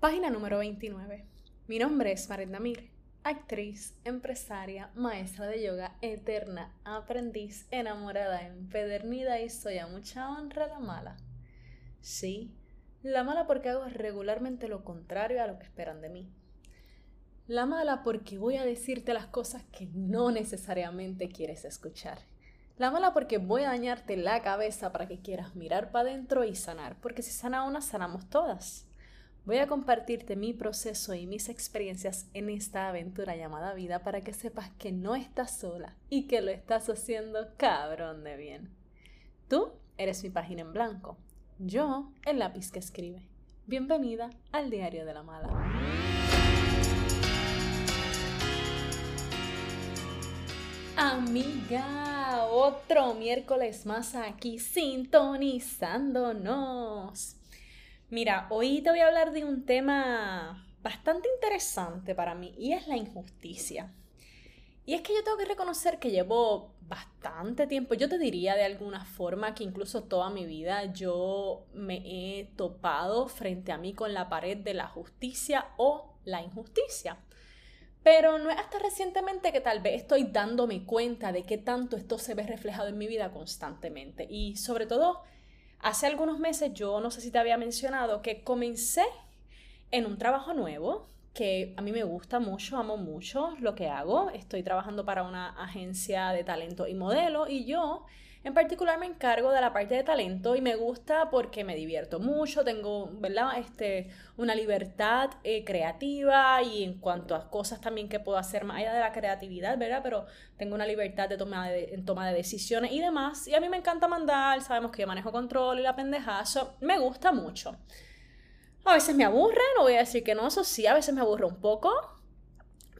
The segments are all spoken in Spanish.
Página número 29. Mi nombre es Marit Damir, actriz, empresaria, maestra de yoga, eterna, aprendiz, enamorada, empedernida y soy a mucha honra la mala. Sí, la mala porque hago regularmente lo contrario a lo que esperan de mí. La mala porque voy a decirte las cosas que no necesariamente quieres escuchar. La mala porque voy a dañarte la cabeza para que quieras mirar para adentro y sanar, porque si sana una, sanamos todas. Voy a compartirte mi proceso y mis experiencias en esta aventura llamada vida para que sepas que no estás sola y que lo estás haciendo cabrón de bien. Tú eres mi página en blanco, yo el lápiz que escribe. Bienvenida al Diario de la Mala. Amiga, otro miércoles más aquí sintonizándonos. Mira, hoy te voy a hablar de un tema bastante interesante para mí y es la injusticia. Y es que yo tengo que reconocer que llevo bastante tiempo, yo te diría de alguna forma que incluso toda mi vida yo me he topado frente a mí con la pared de la justicia o la injusticia. Pero no es hasta recientemente que tal vez estoy dándome cuenta de qué tanto esto se ve reflejado en mi vida constantemente. Y sobre todo Hace algunos meses yo no sé si te había mencionado que comencé en un trabajo nuevo que a mí me gusta mucho, amo mucho lo que hago. Estoy trabajando para una agencia de talento y modelo y yo en particular me encargo de la parte de talento y me gusta porque me divierto mucho, tengo, ¿verdad? Este, una libertad eh, creativa y en cuanto a cosas también que puedo hacer más allá de la creatividad, ¿verdad? Pero tengo una libertad de toma de, en toma de decisiones y demás. Y a mí me encanta mandar, sabemos que yo manejo control y la pendejazo, me gusta mucho. A veces me aburre, no voy a decir que no, eso sí, a veces me aburre un poco,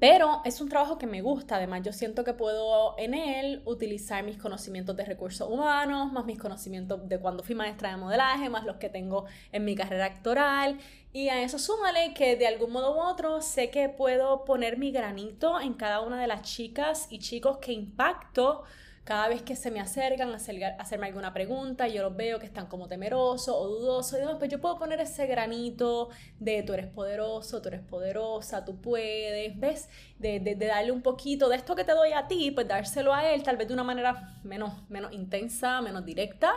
pero es un trabajo que me gusta, además yo siento que puedo en él utilizar mis conocimientos de recursos humanos, más mis conocimientos de cuando fui maestra de modelaje, más los que tengo en mi carrera actoral. Y a eso súmale que de algún modo u otro sé que puedo poner mi granito en cada una de las chicas y chicos que impacto cada vez que se me acercan a, hacerme alguna pregunta, yo los veo que están como temerosos o dudosos, y demás, pues yo puedo poner ese granito de tú eres poderoso, tú eres poderosa, tú puedes, ¿ves? De, de, darle un poquito de esto que te doy a ti, pues dárselo a él, tal vez de una manera menos, menos intensa, menos directa,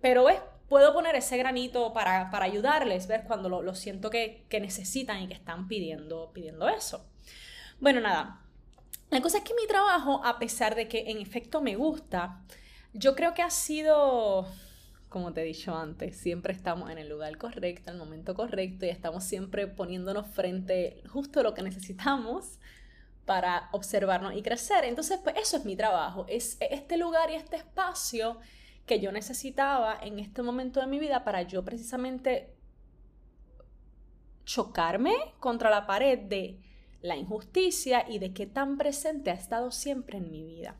pero ¿ves? Puedo poner ese granito para, para ayudarles, ¿ves? Cuando lo, lo siento que, que necesitan y que están pidiendo, pidiendo eso. Bueno, nada, la cosa es que mi trabajo, a pesar de que en efecto me gusta, yo creo que ha sido, como te he dicho antes, siempre estamos en el lugar correcto, en el momento correcto y estamos siempre poniéndonos frente justo lo que necesitamos para observarnos y crecer. Entonces, pues eso es mi trabajo, es este lugar y este espacio que yo necesitaba en este momento de mi vida para yo precisamente chocarme contra la pared de la injusticia y de qué tan presente ha estado siempre en mi vida.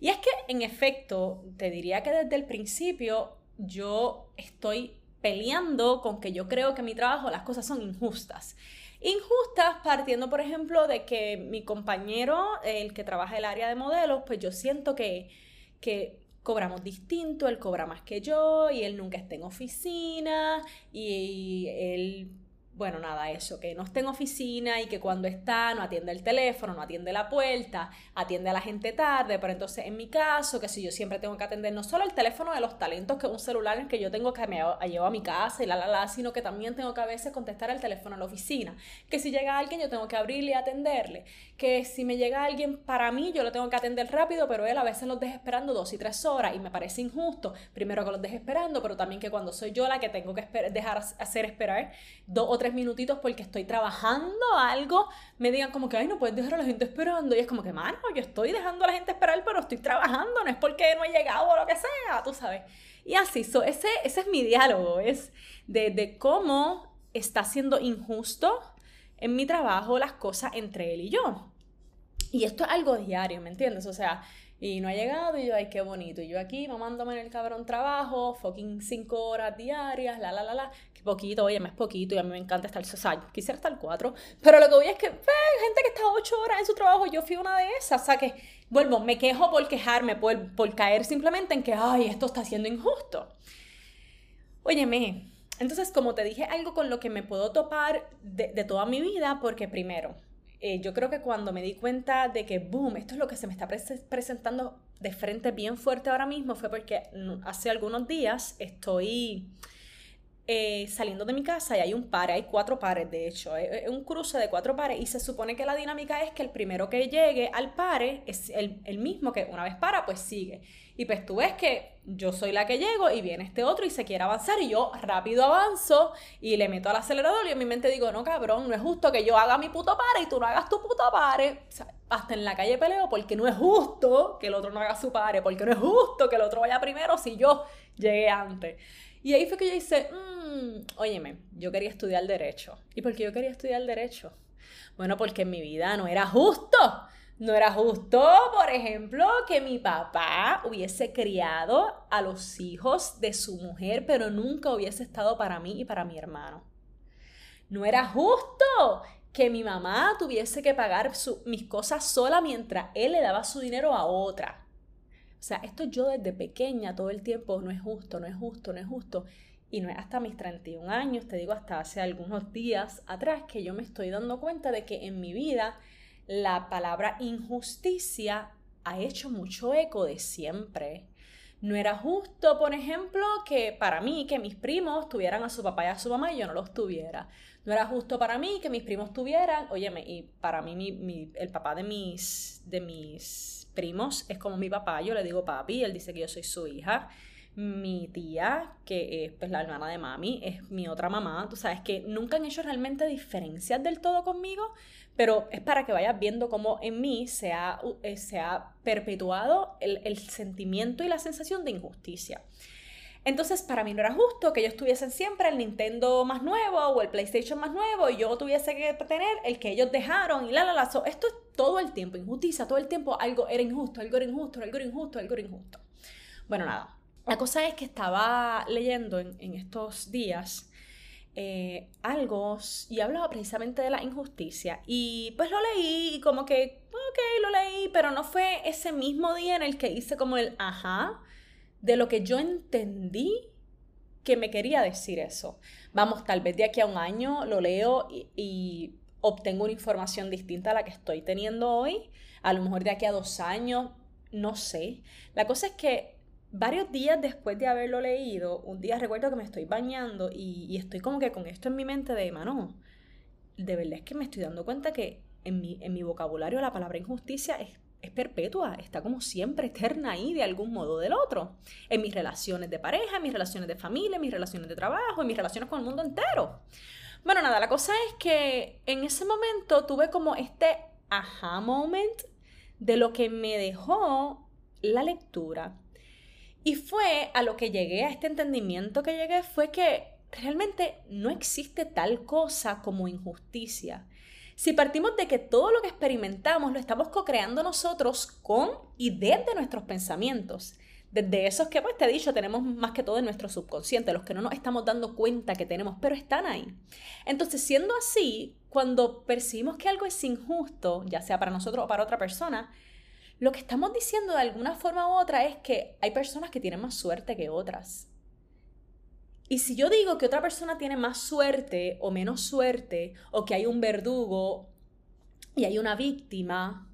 Y es que, en efecto, te diría que desde el principio yo estoy peleando con que yo creo que mi trabajo las cosas son injustas. Injustas partiendo, por ejemplo, de que mi compañero, el que trabaja el área de modelos, pues yo siento que, que cobramos distinto, él cobra más que yo y él nunca está en oficina y él bueno, nada, eso, que no esté en oficina y que cuando está no atiende el teléfono, no atiende la puerta, atiende a la gente tarde, pero entonces en mi caso, que si yo siempre tengo que atender no solo el teléfono de los talentos, que es un celular en que yo tengo que me llevo a mi casa y la la la, sino que también tengo que a veces contestar el teléfono a la oficina, que si llega alguien yo tengo que abrirle y atenderle, que si me llega alguien para mí yo lo tengo que atender rápido, pero él a veces los deja esperando dos y tres horas y me parece injusto, primero que los deje esperando, pero también que cuando soy yo la que tengo que dejar hacer esperar dos o tres minutitos porque estoy trabajando algo, me digan como que, ay, no puedes dejar a la gente esperando. Y es como que, mano, yo estoy dejando a la gente esperar, pero estoy trabajando, no es porque no he llegado o lo que sea, tú sabes. Y así, so, ese, ese es mi diálogo, es de, de cómo está siendo injusto en mi trabajo las cosas entre él y yo. Y esto es algo diario, ¿me entiendes? O sea, y no ha llegado y yo, ay, qué bonito. Y yo aquí mamándome en el cabrón trabajo, fucking cinco horas diarias, la, la, la, la. Qué poquito, oye, me es poquito y a mí me encanta estar, o sea, quisiera estar cuatro. Pero lo que voy es que, ve, gente que está ocho horas en su trabajo, yo fui una de esas. O sea, que, vuelvo, me quejo por quejarme, por, por caer simplemente en que, ay, esto está siendo injusto. Óyeme, entonces, como te dije, algo con lo que me puedo topar de, toda mi vida, porque primero, eh, yo creo que cuando me di cuenta de que, boom, esto es lo que se me está presentando de frente bien fuerte ahora mismo, fue porque hace algunos días estoy eh, saliendo de mi casa y hay un par, hay cuatro pares de hecho, es un cruce de cuatro pares y se supone que la dinámica es que el primero que llegue al pare es el, el, mismo que una vez para, pues sigue. Y pues tú ves que yo soy la que llego y viene este otro y se quiere avanzar y yo rápido avanzo y le meto al acelerador y en mi mente digo, no cabrón, no es justo que yo haga mi puto pare y tú no hagas tu puto pare. hasta en la calle peleo porque no es justo que el otro no haga su pare, porque no es justo que el otro vaya primero si yo llegué antes. Y ahí fue que yo hice, mmm, óyeme, yo quería estudiar derecho. ¿Y por qué yo quería estudiar derecho? Bueno, porque en mi vida no era justo. No era justo, por ejemplo, que mi papá hubiese criado a los hijos de su mujer, pero nunca hubiese estado para mí y para mi hermano. No era justo que mi mamá tuviese que pagar mis cosas sola mientras él le daba su dinero a otra. O sea, esto yo desde pequeña todo el tiempo no es justo, no es justo, no es justo. Y no es hasta mis 31 años, te digo hasta hace algunos días atrás, que yo me estoy dando cuenta de que en mi vida la palabra injusticia ha hecho mucho eco de siempre. No era justo, por ejemplo, que para mí que mis primos tuvieran a su papá y a su mamá y yo no los tuviera. No era justo para mí que mis primos tuvieran, óyeme, y para mí el papá de mis, de mis primos es como mi papá, yo le digo papi, él dice que yo soy su hija. Mi tía, que es pues, la hermana de mami, es mi otra mamá. Tú sabes que nunca han hecho realmente diferencias del todo conmigo, pero es para que vayas viendo cómo en mí se ha, eh, se ha perpetuado el, sentimiento y la sensación de injusticia. Entonces, para mí no era justo que ellos tuviesen siempre el Nintendo más nuevo o el PlayStation más nuevo y yo tuviese que tener el que ellos dejaron y la la la. esto es todo el tiempo, injusticia, todo el tiempo algo era injusto, algo era injusto, algo era injusto, algo era injusto. Bueno, nada. La cosa es que estaba leyendo en, estos días eh, algo y hablaba precisamente de la injusticia. Y pues lo leí y como que, ok, lo leí, pero no fue ese mismo día en el que hice como el ajá de lo que yo entendí que me quería decir eso. Vamos, tal vez de aquí a un año lo leo y, obtengo una información distinta a la que estoy teniendo hoy. A lo mejor de aquí a dos años, no sé. La cosa es que varios días después de haberlo leído, un día recuerdo que me estoy bañando y, estoy como que con esto en mi mente de, mano, de verdad es que me estoy dando cuenta que en mi, en mi vocabulario la palabra injusticia es es perpetua, está como siempre eterna ahí de algún modo o del otro. En mis relaciones de pareja, en mis relaciones de familia, en mis relaciones de trabajo, en mis relaciones con el mundo entero. Bueno, nada, la cosa es que en ese momento tuve como este aha moment de lo que me dejó la lectura. Y fue a lo que llegué, a este entendimiento que llegué, fue que realmente no existe tal cosa como injusticia. Si partimos de que todo lo que experimentamos lo estamos co-creando nosotros con y desde nuestros pensamientos, desde esos que pues te he dicho tenemos más que todo en nuestro subconsciente, los que no nos estamos dando cuenta que tenemos, pero están ahí. Entonces, siendo así, cuando percibimos que algo es injusto, ya sea para nosotros o para otra persona, lo que estamos diciendo de alguna forma u otra es que hay personas que tienen más suerte que otras. Y si yo digo que otra persona tiene más suerte o menos suerte, o que hay un verdugo y hay una víctima,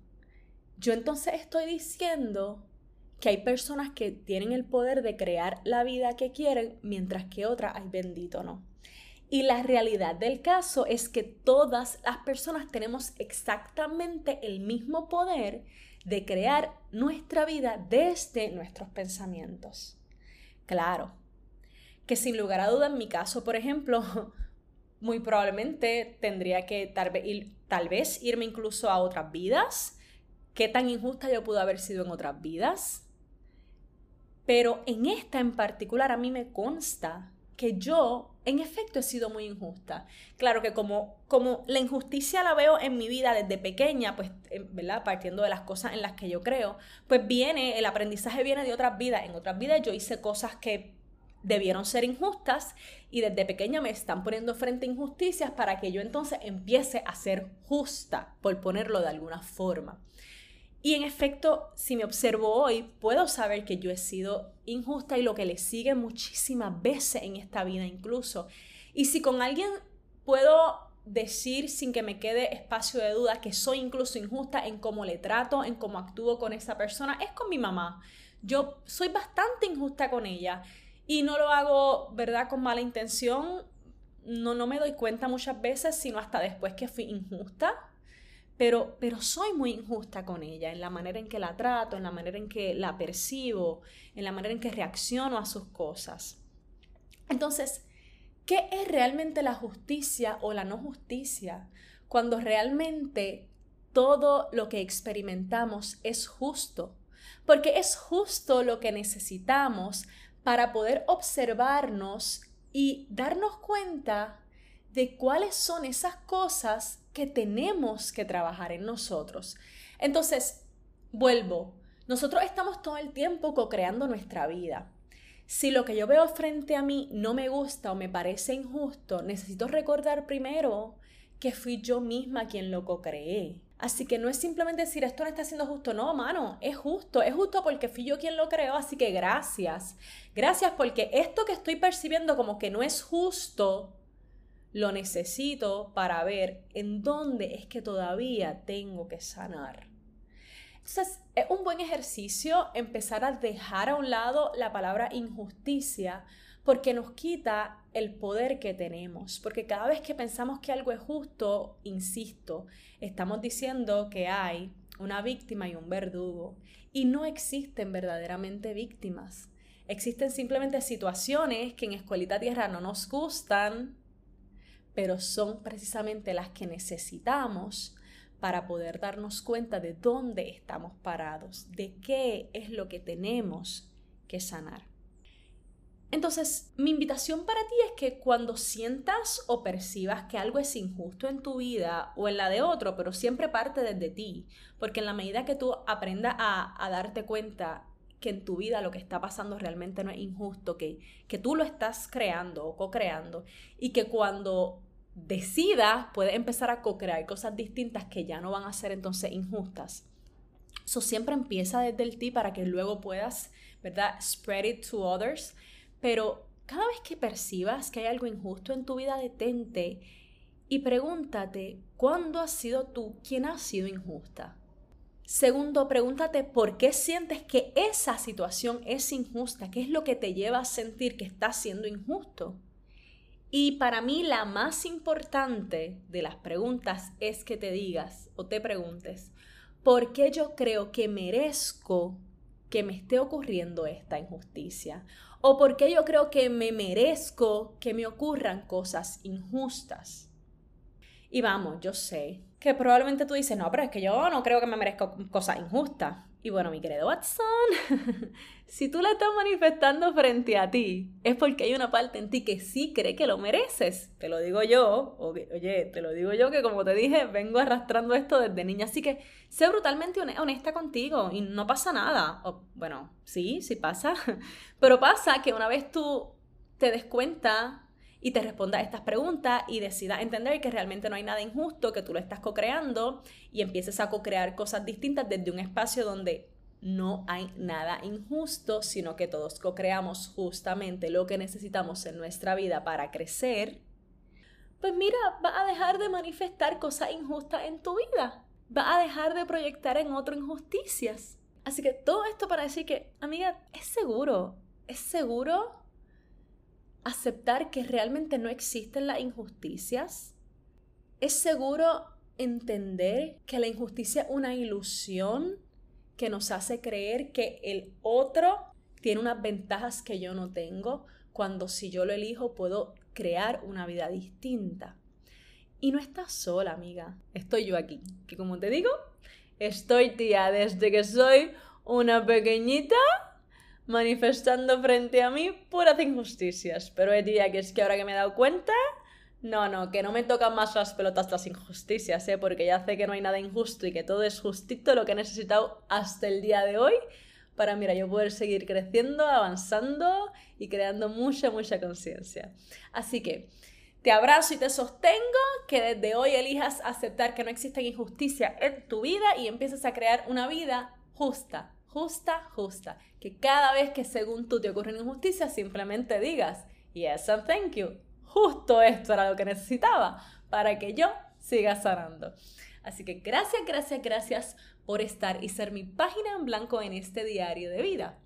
yo entonces estoy diciendo que hay personas que tienen el poder de crear la vida que quieren, mientras que otras, hay bendito, no. Y la realidad del caso es que todas las personas tenemos exactamente el mismo poder de crear nuestra vida desde nuestros pensamientos. Claro, que sin lugar a duda en mi caso, por ejemplo, muy probablemente tendría que tal vez, tal vez irme incluso a otras vidas. ¿Qué tan injusta yo pude haber sido en otras vidas? Pero en esta en particular a mí me consta que yo, en efecto, he sido muy injusta. Claro que como, como la injusticia la veo en mi vida desde pequeña, pues, ¿verdad? Partiendo de las cosas en las que yo creo, pues viene, el aprendizaje viene de otras vidas. En otras vidas yo hice cosas que debieron ser injustas y desde pequeña me están poniendo frente a injusticias para que yo entonces empiece a ser justa, por ponerlo de alguna forma. Y en efecto, si me observo hoy, puedo saber que yo he sido injusta y lo que le sigue muchísimas veces en esta vida incluso. Y si con alguien puedo decir sin que me quede espacio de duda que soy incluso injusta en cómo le trato, en cómo actúo con esa persona, es con mi mamá. Yo soy bastante injusta con ella y no lo hago, ¿verdad?, con mala intención. No, no me doy cuenta muchas veces, sino hasta después que fui injusta. Pero, pero soy muy injusta con ella en la manera en que la trato, en la manera en que la percibo, en la manera en que reacciono a sus cosas. Entonces, ¿Qué es realmente la justicia o la no justicia? Cuando realmente todo lo que experimentamos es justo. Porque es justo lo que necesitamos para poder observarnos y darnos cuenta de cuáles son esas cosas que tenemos que trabajar en nosotros. Entonces, vuelvo, nosotros estamos todo el tiempo co-creando nuestra vida. Si lo que yo veo frente a mí no me gusta o me parece injusto, necesito recordar primero que fui yo misma quien lo co-creé. Así que no es simplemente decir esto no está siendo justo, no, mano, es justo, es justo porque fui yo quien lo creó, así que gracias. Gracias porque esto que estoy percibiendo como que no es justo, lo necesito para ver en dónde es que todavía tengo que sanar. Entonces, es un buen ejercicio empezar a dejar a un lado la palabra injusticia porque nos quita el poder que tenemos. Porque cada vez que pensamos que algo es justo, insisto, estamos diciendo que hay una víctima y un verdugo. Y no existen verdaderamente víctimas. Existen simplemente situaciones que en Escuelita Tierra no nos gustan, pero son precisamente las que necesitamos para poder darnos cuenta de dónde estamos parados, de qué es lo que tenemos que sanar. Entonces, mi invitación para ti es que cuando sientas o percibas que algo es injusto en tu vida o en la de otro, pero siempre parte desde ti, porque en la medida que tú aprendas a, a darte cuenta que en tu vida lo que está pasando realmente no es injusto, que, que tú lo estás creando o co-creando, y que cuando decidas, puedes empezar a co-crear cosas distintas que ya no van a ser entonces injustas. Eso siempre empieza desde el ti para que luego puedas, ¿verdad? Spread it to others. Pero cada vez que percibas que hay algo injusto en tu vida, detente y pregúntate, ¿cuándo has sido tú quien ha sido injusta? Segundo, pregúntate por qué sientes que esa situación es injusta, qué es lo que te lleva a sentir que está siendo injusto. Y para mí la más importante de las preguntas es que te digas o te preguntes, ¿por qué yo creo que merezco que me esté ocurriendo esta injusticia? ¿O por qué yo creo que me merezco que me ocurran cosas injustas? Y vamos, yo sé que probablemente tú dices, no, pero es que yo no creo que me merezco cosas injustas. Y bueno, mi querido Watson, si tú la estás manifestando frente a ti, es porque hay una parte en ti que sí cree que lo mereces. Te lo digo yo, oye, te lo digo yo que como te dije, vengo arrastrando esto desde niña. Así que sé brutalmente honesta contigo y no pasa nada. O, bueno, sí, sí pasa. Pero pasa que una vez tú te des cuenta y te responda estas preguntas y decida entender que realmente no hay nada injusto, que tú lo estás co-creando y empieces a co-crear cosas distintas desde un espacio donde no hay nada injusto, sino que todos co-creamos justamente lo que necesitamos en nuestra vida para crecer, pues mira, va a dejar de manifestar cosas injustas en tu vida. Va a dejar de proyectar en otro injusticias. Así que todo esto para decir que, amiga, es seguro, es seguro aceptar que realmente no existen las injusticias? ¿Es seguro entender que la injusticia es una ilusión que nos hace creer que el otro tiene unas ventajas que yo no tengo, cuando si yo lo elijo puedo crear una vida distinta? Y no estás sola, amiga. Estoy yo aquí, que como te digo, estoy tía desde que soy una pequeñita manifestando frente a mí puras injusticias. Pero he día que es que ahora que me he dado cuenta, no, no, que no me tocan más las pelotas las injusticias, ¿eh? porque ya sé que no hay nada injusto y que todo es justito lo que he necesitado hasta el día de hoy para, mira, yo poder seguir creciendo, avanzando y creando mucha, mucha conciencia. Así que Te abrazo y te sostengo que desde hoy elijas aceptar que no existe injusticia en tu vida y empieces a crear una vida justa, justa, justa. Que cada vez que según tú te ocurre una injusticia, simplemente digas, yes and thank you. Justo esto era lo que necesitaba para que yo siga sanando. Así que gracias, gracias, gracias por estar y ser mi página en blanco en este diario de vida.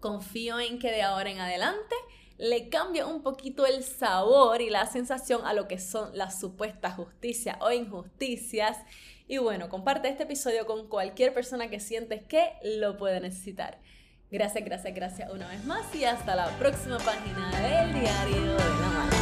Confío en que de ahora en adelante le cambia un poquito el sabor y la sensación a lo que son las supuestas justicias o injusticias. Y bueno, comparte este episodio con cualquier persona que sientes que lo puede necesitar. Gracias, gracias, gracias una vez más y hasta la próxima página del diario de la mala.